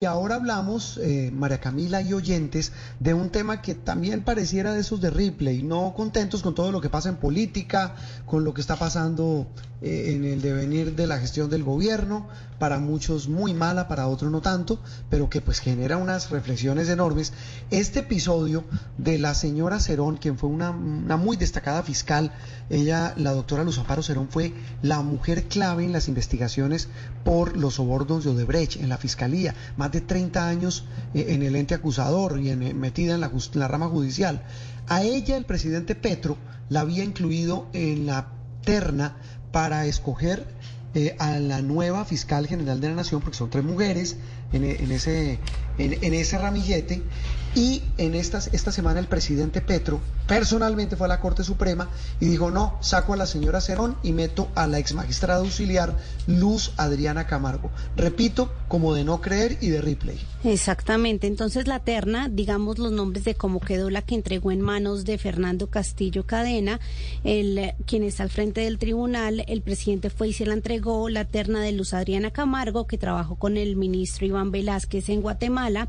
Y ahora hablamos, eh, María Camila y oyentes, de un tema que también pareciera de esos de Ripley, no contentos con todo lo que pasa en política, con lo que está pasando eh, en el devenir de la gestión del gobierno, para muchos muy mala, para otros no tanto, pero que pues genera unas reflexiones enormes. Este episodio de la señora Cerón, quien fue una, muy destacada fiscal, ella, la doctora Luz Amparo Cerón, fue la mujer clave en las investigaciones por los sobornos de Odebrecht en la fiscalía de 30 años eh, en el ente acusador y en, eh, metida en la, la rama judicial. A ella el presidente Petro la había incluido en la terna para escoger eh, a la nueva fiscal general de la Nación, porque son tres mujeres en, ese, en, ese ramillete, y en estas, esta semana el presidente Petro personalmente fue a la Corte Suprema y dijo, no, saco a la señora Cerón y meto a la ex magistrada auxiliar Luz Adriana Camargo. Repito, como de no creer y de replay. Exactamente, entonces la terna, digamos los nombres de cómo quedó la que entregó en manos de Fernando Castillo Cadena, el, quien está al frente del tribunal, el presidente fue y se la entregó, la terna de Luz Adriana Camargo, que trabajó con el ministro Iván Velázquez en Guatemala,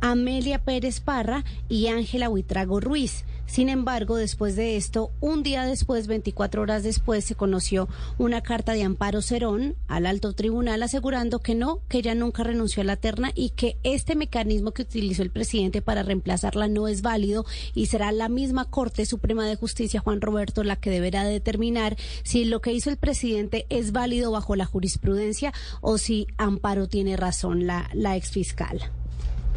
Amelia Pérez Parra y Ángela Huitrago Ruiz. Sin embargo, después de esto, un día después, 24 horas después, se conoció una carta de Amparo Cerón al alto tribunal asegurando que no, que ella nunca renunció a la terna y que este mecanismo que utilizó el presidente para reemplazarla no es válido y será la misma Corte Suprema de Justicia, Juan Roberto, la que deberá determinar si lo que hizo el presidente es válido bajo la jurisprudencia o si Amparo tiene razón, la, la exfiscal.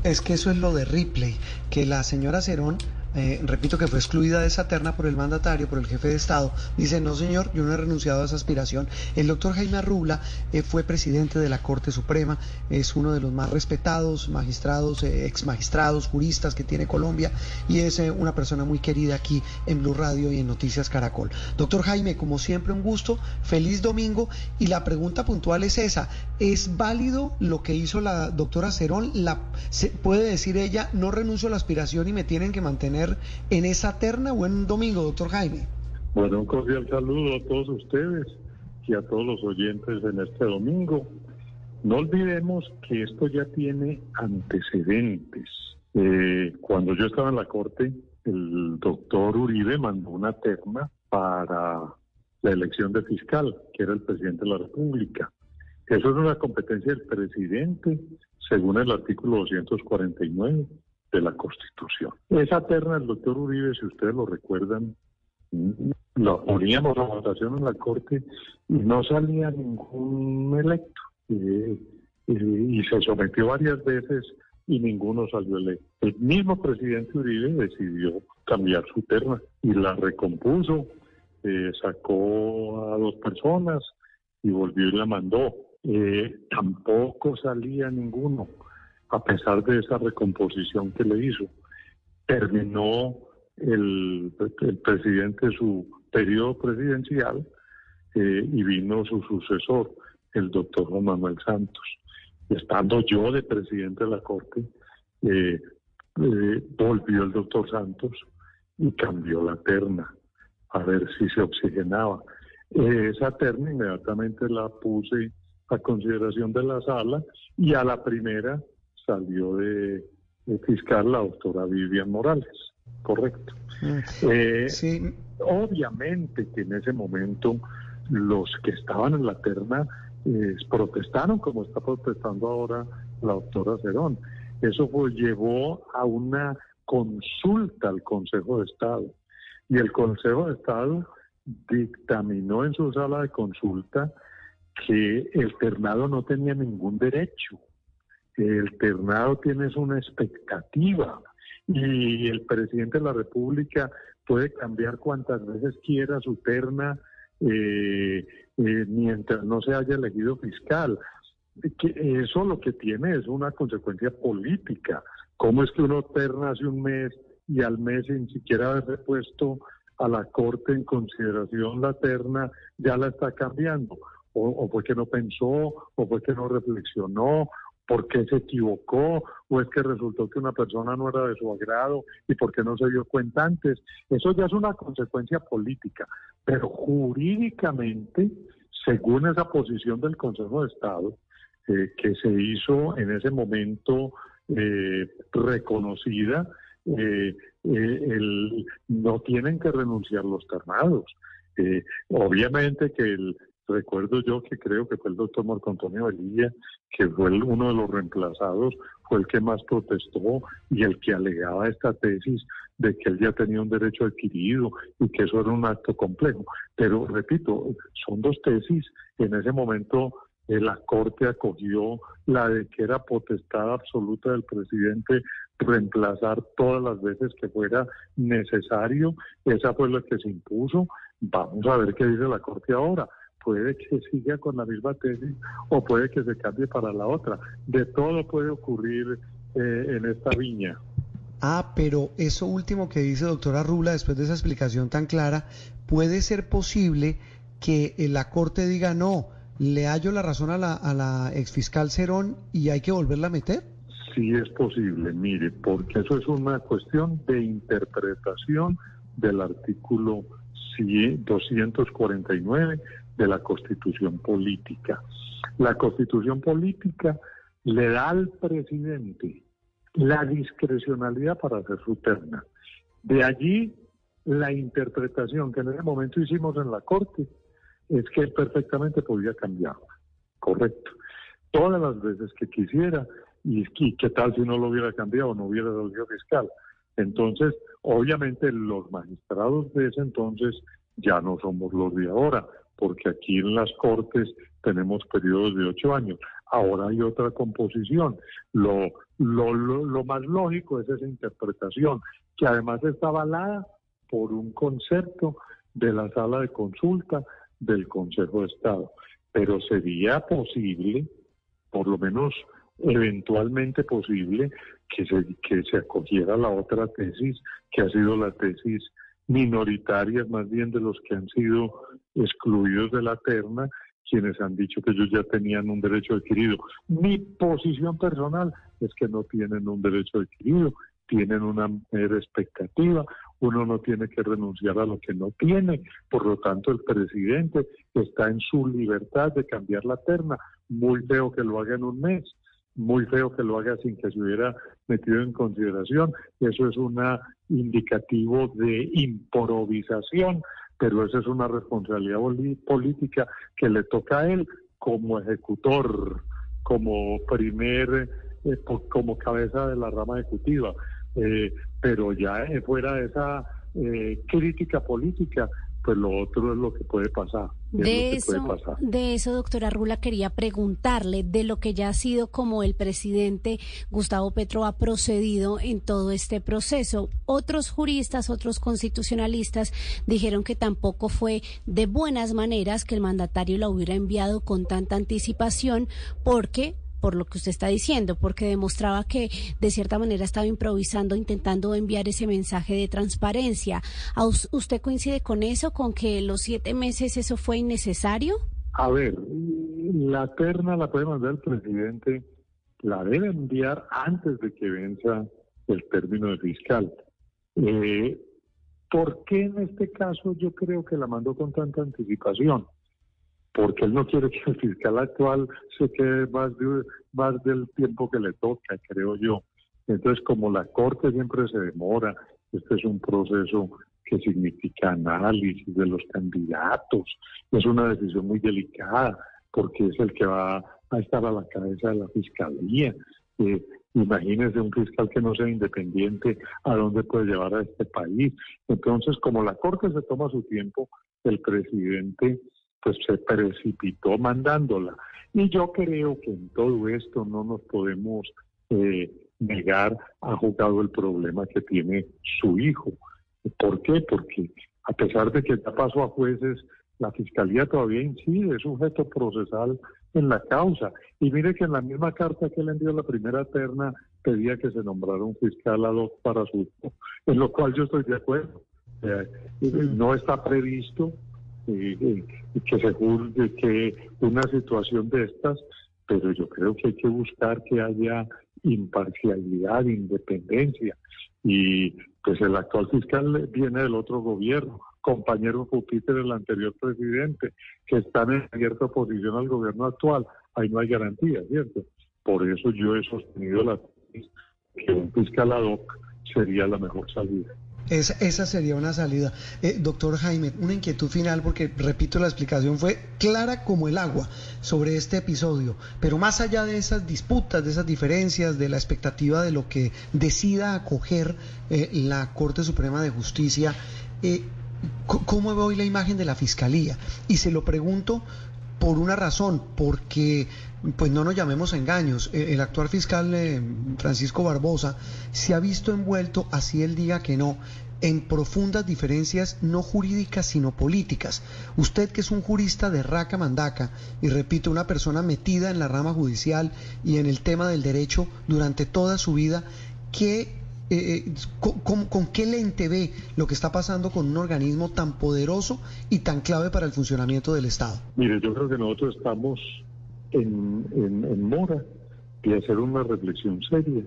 Es que eso es lo de Ripley, que la señora Cerón eh, repito que fue excluida de esa terna por el mandatario, por el jefe de Estado, dice, no señor, yo no he renunciado a esa aspiración. El doctor Jaime Arrula eh, fue presidente de la Corte Suprema, es uno de los más respetados magistrados, eh, ex magistrados, juristas que tiene Colombia y es una persona muy querida aquí en Blue Radio y en Noticias Caracol. Doctor Jaime, como siempre, un gusto, feliz domingo y la pregunta puntual es esa, ¿es válido lo que hizo la doctora Cerón? La, se, ¿Puede decir ella, no renuncio a la aspiración y me tienen que mantener en esa terna. Buen domingo, doctor Jaime. Bueno, un cordial saludo a todos ustedes y a todos los oyentes en este domingo. No olvidemos que esto ya tiene antecedentes. Eh, cuando yo estaba en la corte, el doctor Uribe mandó una terna para la elección de fiscal, que era el presidente de la República. Eso es una competencia del presidente, según el artículo 249 de la Constitución. Esa terna del doctor Uribe, si ustedes lo recuerdan, lo poníamos a votación en la Corte y no salía ningún electo. Eh, eh, y se sometió varias veces y ninguno salió electo. El mismo presidente Uribe decidió cambiar su terna y la recompuso, eh, sacó a dos personas y volvió y la mandó. tampoco salía ninguno a pesar de esa recomposición que le hizo. Terminó el, presidente su periodo presidencial eh, y vino su sucesor, el doctor Juan Manuel Santos. Estando yo de presidente de la Corte, eh, eh, volvió el doctor Santos y cambió la terna a ver si se oxigenaba. esa terna inmediatamente la puse a consideración de la sala y a la primera salió de, fiscal la doctora Vivian Morales, correcto. Mm. Eh, obviamente que en ese momento los que estaban en la terna eh, protestaron como está protestando ahora la doctora Cerón. Eso llevó a una consulta al Consejo de Estado y el Consejo de Estado dictaminó en su sala de consulta que el ternado no tenía ningún derecho el ternado tiene una expectativa y el presidente de la República puede cambiar cuantas veces quiera su terna eh, eh, mientras no se haya elegido fiscal. Que eso lo que tiene es una consecuencia política. ¿Cómo es que uno terna hace un mes y al mes sin siquiera haber puesto a la Corte en consideración la terna ya la está cambiando? O, o fue que no pensó, o fue que no reflexionó, por qué se equivocó o es que resultó que una persona no era de su agrado y por qué no se dio cuenta antes. Eso ya es una consecuencia política, pero jurídicamente, según esa posición del Consejo de Estado, eh, que se hizo en ese momento eh, reconocida, eh, no tienen que renunciar los ternados. obviamente que el, recuerdo yo que creo que fue el doctor Marco Antonio Velilla, que fue uno de los reemplazados, fue el que más protestó y el que alegaba esta tesis de que él ya tenía un derecho adquirido y que eso era un acto complejo. Pero repito, son dos tesis. En ese momento eh, la Corte acogió la de que era potestad absoluta del presidente reemplazar todas las veces que fuera necesario. Esa fue la que se impuso. Vamos a ver qué dice la Corte ahora. Puede que siga con la misma tesis o puede que se cambie para la otra. De todo puede ocurrir eh, en esta viña. Ah, pero eso último que dice doctora Rula, después de esa explicación tan clara, ¿puede ser posible que eh, la Corte diga no? le hallo la razón a la, a la exfiscal Cerón y hay que volverla a meter? Sí es posible, mire, porque eso es una cuestión de interpretación del artículo 249 de la Constitución Política. La Constitución Política le da al presidente la discrecionalidad para hacer su terna. De allí la interpretación que en ese momento hicimos en la Corte es que perfectamente podía cambiarla. Correcto. Todas las veces que quisiera, y, qué tal si no lo hubiera cambiado, no hubiera dado fiscal. Entonces, obviamente los magistrados de ese entonces ya no somos los de ahora, porque aquí en las Cortes tenemos periodos de ocho años. Ahora hay otra composición. Lo, lo, lo, lo más lógico es esa interpretación, que además está avalada por un concepto de la sala de consulta del Consejo de Estado. Pero sería posible, por lo menos eventualmente posible, que se, que se acogiera la otra tesis, que ha sido la tesis minoritaria, más bien de los que han sido excluidos de la terna, quienes han dicho que ellos ya tenían un derecho adquirido. Mi posición personal es que no tienen un derecho adquirido, tienen una mera expectativa, uno no tiene que renunciar a lo que no tiene, por lo tanto el presidente está en su libertad de cambiar la terna, muy feo que lo haga en un mes, muy feo que lo haga sin que se hubiera metido en consideración, eso es un indicativo de improvisación, pero esa es una responsabilidad política que le toca a él como ejecutor, como primer, eh, como cabeza de la rama ejecutiva. Eh, pero ya fuera de esa eh, crítica política, pues lo otro es lo que puede pasar. De eso, de eso, doctora Rula, quería preguntarle de lo que ya ha sido como el presidente Gustavo Petro ha procedido en todo este proceso. Otros juristas, otros constitucionalistas dijeron que tampoco fue de buenas maneras que el mandatario la hubiera enviado con tanta anticipación porque por lo que usted está diciendo, porque demostraba que de cierta manera estaba improvisando, intentando enviar ese mensaje de transparencia. ¿Usted coincide con eso, con que los siete meses eso fue innecesario? A ver, la terna la puede mandar el presidente, la debe enviar antes de que venza el término de fiscal. Eh, ¿Por qué en este caso yo creo que la mandó con tanta anticipación? Porque él no quiere que el fiscal actual se quede más, más del tiempo que le toca, creo yo. Entonces, como la Corte siempre se demora, este es un proceso que significa análisis de los candidatos, es una decisión muy delicada, porque es el que va a estar a la cabeza de la Fiscalía. Eh, imagínese un fiscal que no sea independiente, ¿a dónde puede llevar a este país? Entonces, como la Corte se toma su tiempo, el presidente pues se precipitó mandándola. Y yo creo que en todo esto no nos podemos eh, negar a jugado el problema que tiene su hijo. ¿Por qué? Porque a pesar de que ya pasó a jueces, la fiscalía todavía incide, es sujeto procesal en la causa. Y mire que en la misma carta que le envió la primera terna pedía que se nombrara un fiscal ad hoc para su hijo, en lo cual yo estoy de acuerdo. no está previsto y que se juzgue que una situación de estas, pero yo creo que hay que buscar que haya imparcialidad, independencia. Y pues el actual fiscal viene del otro gobierno, compañero Júpiter, el anterior presidente, que están en abierta oposición al gobierno actual. ahí no hay garantía, ¿cierto? Por eso yo he sostenido la que un fiscal ad hoc sería la mejor salida. Esa, esa sería una salida. Eh, doctor Jaime, una inquietud final, porque repito, la explicación fue clara como el agua sobre este episodio, pero más allá de esas disputas, de esas diferencias, de la expectativa de lo que decida acoger eh, la Corte Suprema de Justicia, eh, ¿cómo ve hoy la imagen de la Fiscalía? Y se lo pregunto por una razón, porque pues no nos llamemos a engaños. Eh, el actual fiscal eh, Francisco Barbosa se ha visto envuelto, así él diga que no, en profundas diferencias no jurídicas sino políticas. Usted que es un jurista de raca mandaca y repito, una persona metida en la rama judicial y en el tema del derecho durante toda su vida, ¿qué eh, con, con, qué lente ve lo que está pasando con un organismo tan poderoso y tan clave para el funcionamiento del Estado? Mire, yo creo que nosotros estamos en, en, mora de hacer una reflexión seria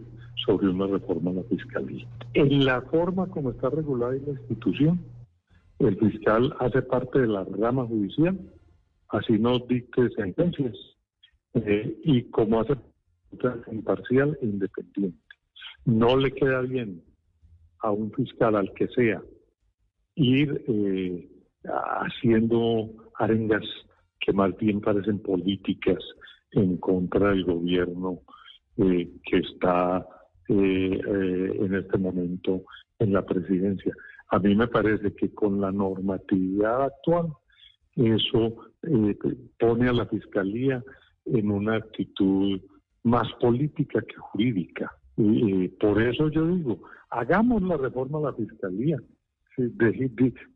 sobre una reforma a la fiscalía. En la forma como está regulada la institución, el fiscal hace parte de la rama judicial, así no dicte sentencias, eh, y como hace imparcial e independiente. No le queda bien a un fiscal, al que sea, ir eh, haciendo arengas que más bien parecen políticas en contra del gobierno eh, que está eh, eh, en este momento en la presidencia. A mí me parece que con la normatividad actual eso pone a la fiscalía en una actitud más política que jurídica. Por eso yo digo, hagamos la reforma a la fiscalía.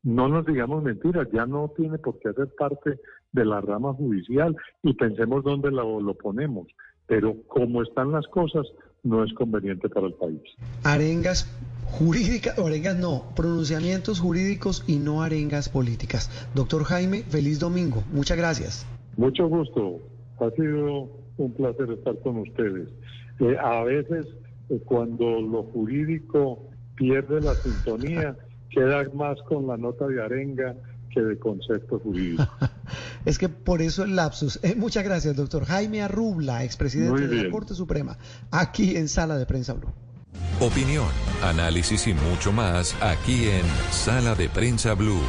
no nos digamos mentiras, ya no tiene por qué hacer parte de la rama judicial y pensemos dónde lo, lo ponemos. Pero como están las cosas, no es conveniente para el país. Arengas jurídicas, arengas no, pronunciamientos jurídicos y no arengas políticas. Doctor Jaime, feliz domingo. Muchas gracias. Mucho gusto. Ha sido un placer estar con ustedes. Eh, a veces, eh, cuando lo jurídico pierde la sintonía, queda más con la nota de arenga que de concepto jurídico. es que por eso el lapsus. Eh, muchas gracias, doctor Jaime Arrubla, expresidente de la Corte Suprema, aquí en Sala de Prensa Blue. Opinión, análisis y mucho más aquí en Sala de Prensa Blue.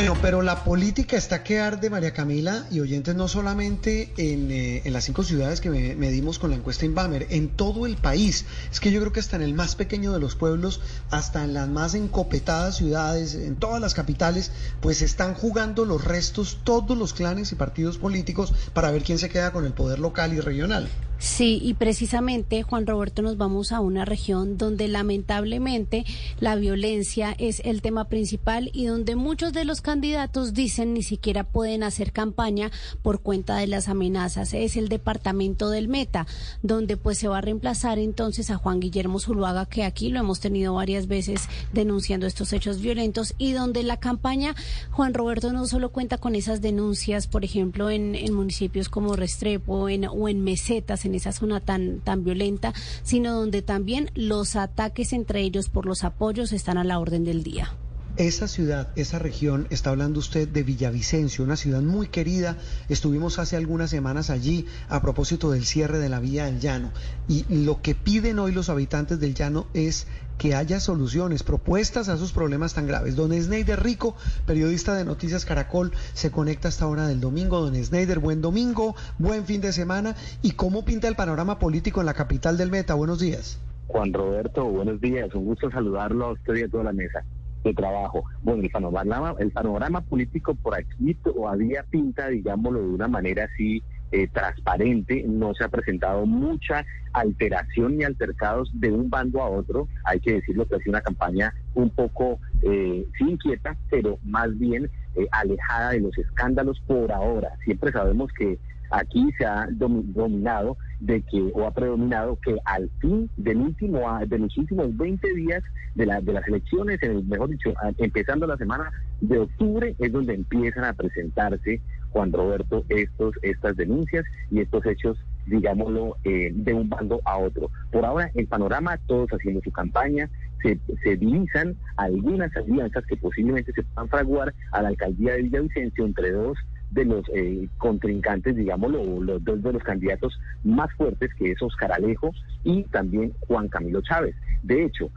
Bueno, pero la política está que arde, María Camila, y oyentes, no solamente en, eh, las cinco ciudades que medimos con la encuesta Inbamer, en todo el país. Es que yo creo que hasta en el más pequeño de los pueblos, hasta en las más encopetadas ciudades, en todas las capitales, pues están jugando los restos todos los clanes y partidos políticos para ver quién se queda con el poder local y regional. Sí, y precisamente, Juan Roberto, nos vamos a una región donde lamentablemente la violencia es el tema principal y donde muchos de los candidatos dicen ni siquiera pueden hacer campaña por cuenta de las amenazas. Es el departamento del Meta, donde pues se va a reemplazar entonces a Juan Guillermo Zuluaga, que aquí lo hemos tenido varias veces denunciando estos hechos violentos y donde la campaña, Juan Roberto, no solo cuenta con esas denuncias, por ejemplo, en, municipios como Restrepo en, o en mesetas, en esa zona tan, tan violenta, sino donde también los ataques entre ellos por los apoyos están a la orden del día. Esa ciudad, esa región, está hablando usted de Villavicencio, una ciudad muy querida. Estuvimos hace algunas semanas allí a propósito del cierre de la vía del llano. Y lo que piden hoy los habitantes del llano es que haya soluciones, propuestas a esos problemas tan graves. Don Sneider Rico, periodista de Noticias Caracol, se conecta hasta hora del domingo. Don Sneider, buen domingo, buen fin de semana. ¿Y cómo pinta el panorama político en la capital del Meta? Buenos días. Juan Roberto, buenos días. Un gusto saludarlo a usted y a toda la mesa de trabajo. Bueno, el panorama, el panorama político por aquí todavía pinta, digámoslo de una manera así, eh, transparente, no se ha presentado mucha alteración ni altercados de un bando a otro, hay que decirlo que ha sido una campaña un poco, eh, sí inquieta, pero más bien eh, alejada de los escándalos por ahora. Siempre sabemos que aquí se ha dominado de que o ha predominado que al fin del último de los últimos 20 días de, la, de las elecciones, en el, mejor dicho, empezando la semana de octubre es donde empiezan a presentarse Juan Roberto estos estas denuncias y estos hechos digámoslo, eh, de un bando a otro. Por ahora, el panorama, todos haciendo su campaña, se, se divisan algunas alianzas que posiblemente se puedan fraguar a la alcaldía de Villavicencio entre dos de los eh, contrincantes, digámoslo, los dos de los candidatos más fuertes, que es Oscar Alejo y también Juan Camilo Chávez. De hecho,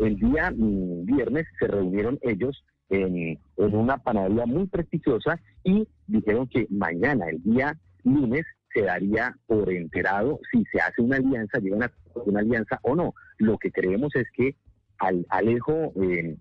el día mm, viernes se reunieron ellos en, una panadería muy prestigiosa y dijeron que mañana, el día lunes, se daría por enterado si se hace una alianza, llegan a una alianza o no. Lo que creemos es que al Alejo, eh,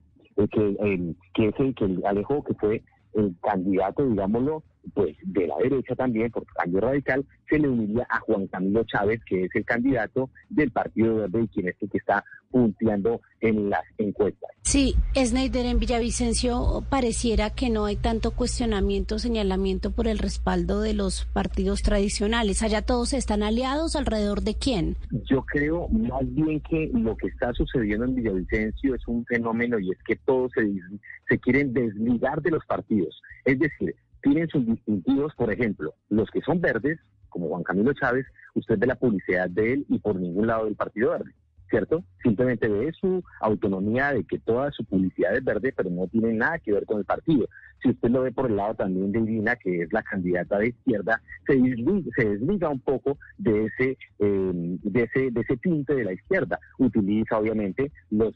que, eh, que es el que el Alejo que fue el candidato, digámoslo, pues de la derecha también, por cambio radical, se le uniría a Juan Camilo Chávez, que es el candidato del Partido Verde y quien es el que está punteando en las encuestas. Sí, Snyder en Villavicencio pareciera que no hay tanto cuestionamiento, señalamiento por el respaldo de los partidos tradicionales. Allá todos están aliados alrededor de quién? Yo creo más bien que lo que está sucediendo en Villavicencio es un fenómeno y es que todos se, se quieren desligar de los partidos. Es decir, tienen sus distintivos, por ejemplo, los que son verdes, como Juan Camilo Chávez, usted ve la publicidad de él y por ningún lado del Partido Verde. ¿Cierto? Simplemente ve su autonomía de que toda su publicidad es verde, pero no tiene nada que ver con el partido. Si usted lo ve por el lado también de Irina, que es la candidata de izquierda, se desliga, se desliga un poco de ese, eh, de ese, de ese tinte de la izquierda. Utiliza obviamente los,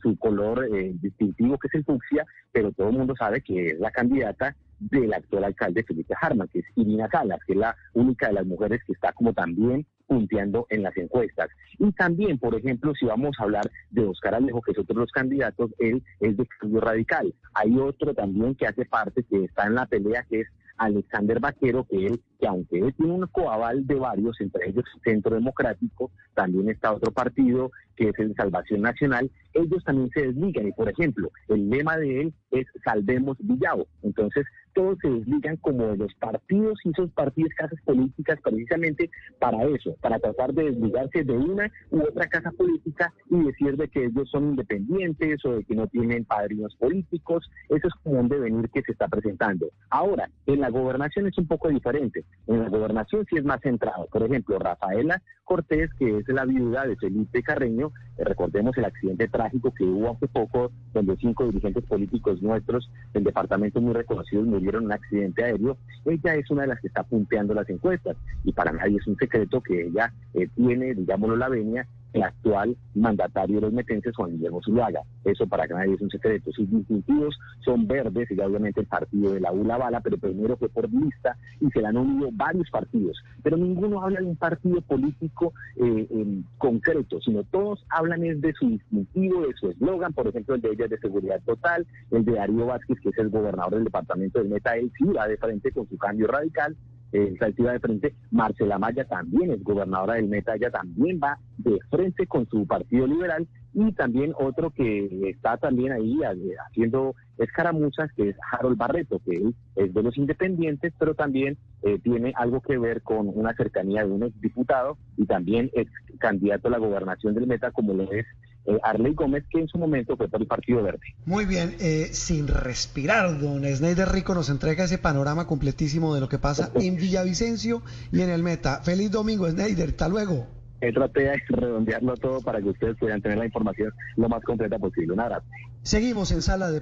su color eh, distintivo que es el fucsia, pero todo el mundo sabe que es la candidata del actual alcalde Felipe Harman, que es Irina Salas, que es la única de las mujeres que está como también punteando en las encuestas. Y también, por ejemplo, si vamos a hablar de Oscar Alejo, que es otro de los candidatos, él es de cambio radical. Hay otro también que hace parte, que está en la pelea, que es Alexander Vaquero, que él, que aunque él tiene un coaval de varios, entre ellos Centro Democrático, también está otro partido que es el Salvación Nacional, ellos también se desligan. Y por ejemplo, el lema de él es Salvemos Villao. Entonces, todos se desligan como de los partidos y esos partidos, casas políticas, precisamente para eso, para tratar de desligarse de una u otra casa política y decir de que ellos son independientes o de que no tienen padrinos políticos. Eso es como un devenir que se está presentando. Ahora, en la gobernación es un poco diferente. En la gobernación sí es más centrado. Por ejemplo, Rafaela Cortés, que es la viuda de Felipe Carreño, eh, recordemos el accidente trágico que hubo hace poco, donde cinco dirigentes políticos nuestros del departamento muy reconocidos murieron en un accidente aéreo, ella es una de las que está punteando las encuestas y para nadie es un secreto que ella eh, tiene, digámoslo, la venia el actual mandatario de los metenses, Juan Guillermo Zuluaga. Eso para que nadie es un secreto. Sus distintivos son verdes y obviamente el partido de la ULA Bala, pero primero fue por lista y se le han unido varios partidos. Pero ninguno habla de un partido político eh, concreto, sino todos hablan es de su distintivo, de su eslogan, por ejemplo, el de ella de seguridad total, el de Darío Vázquez, que es el gobernador del departamento de Meta, él sí va de frente con su cambio radical, eh, saltiva de frente. Marcela Maya también es gobernadora del Meta, ella también va de frente con su partido liberal y también otro que está también ahí eh, haciendo escaramuzas, que es Harold Barreto, que es de los independientes, pero también eh, tiene algo que ver con una cercanía de un exdiputado y también es candidato a la gobernación del Meta, como lo es eh, Arley Gómez, que en su momento fue por el Partido Verde. Muy bien, sin respirar, don Snyder Rico nos entrega ese panorama completísimo de lo que pasa en Villavicencio y en el Meta. Feliz domingo, Snyder, hasta luego traté de redondearlo todo para que ustedes puedan tener la información lo más completa posible. Un abrazo. Seguimos en sala de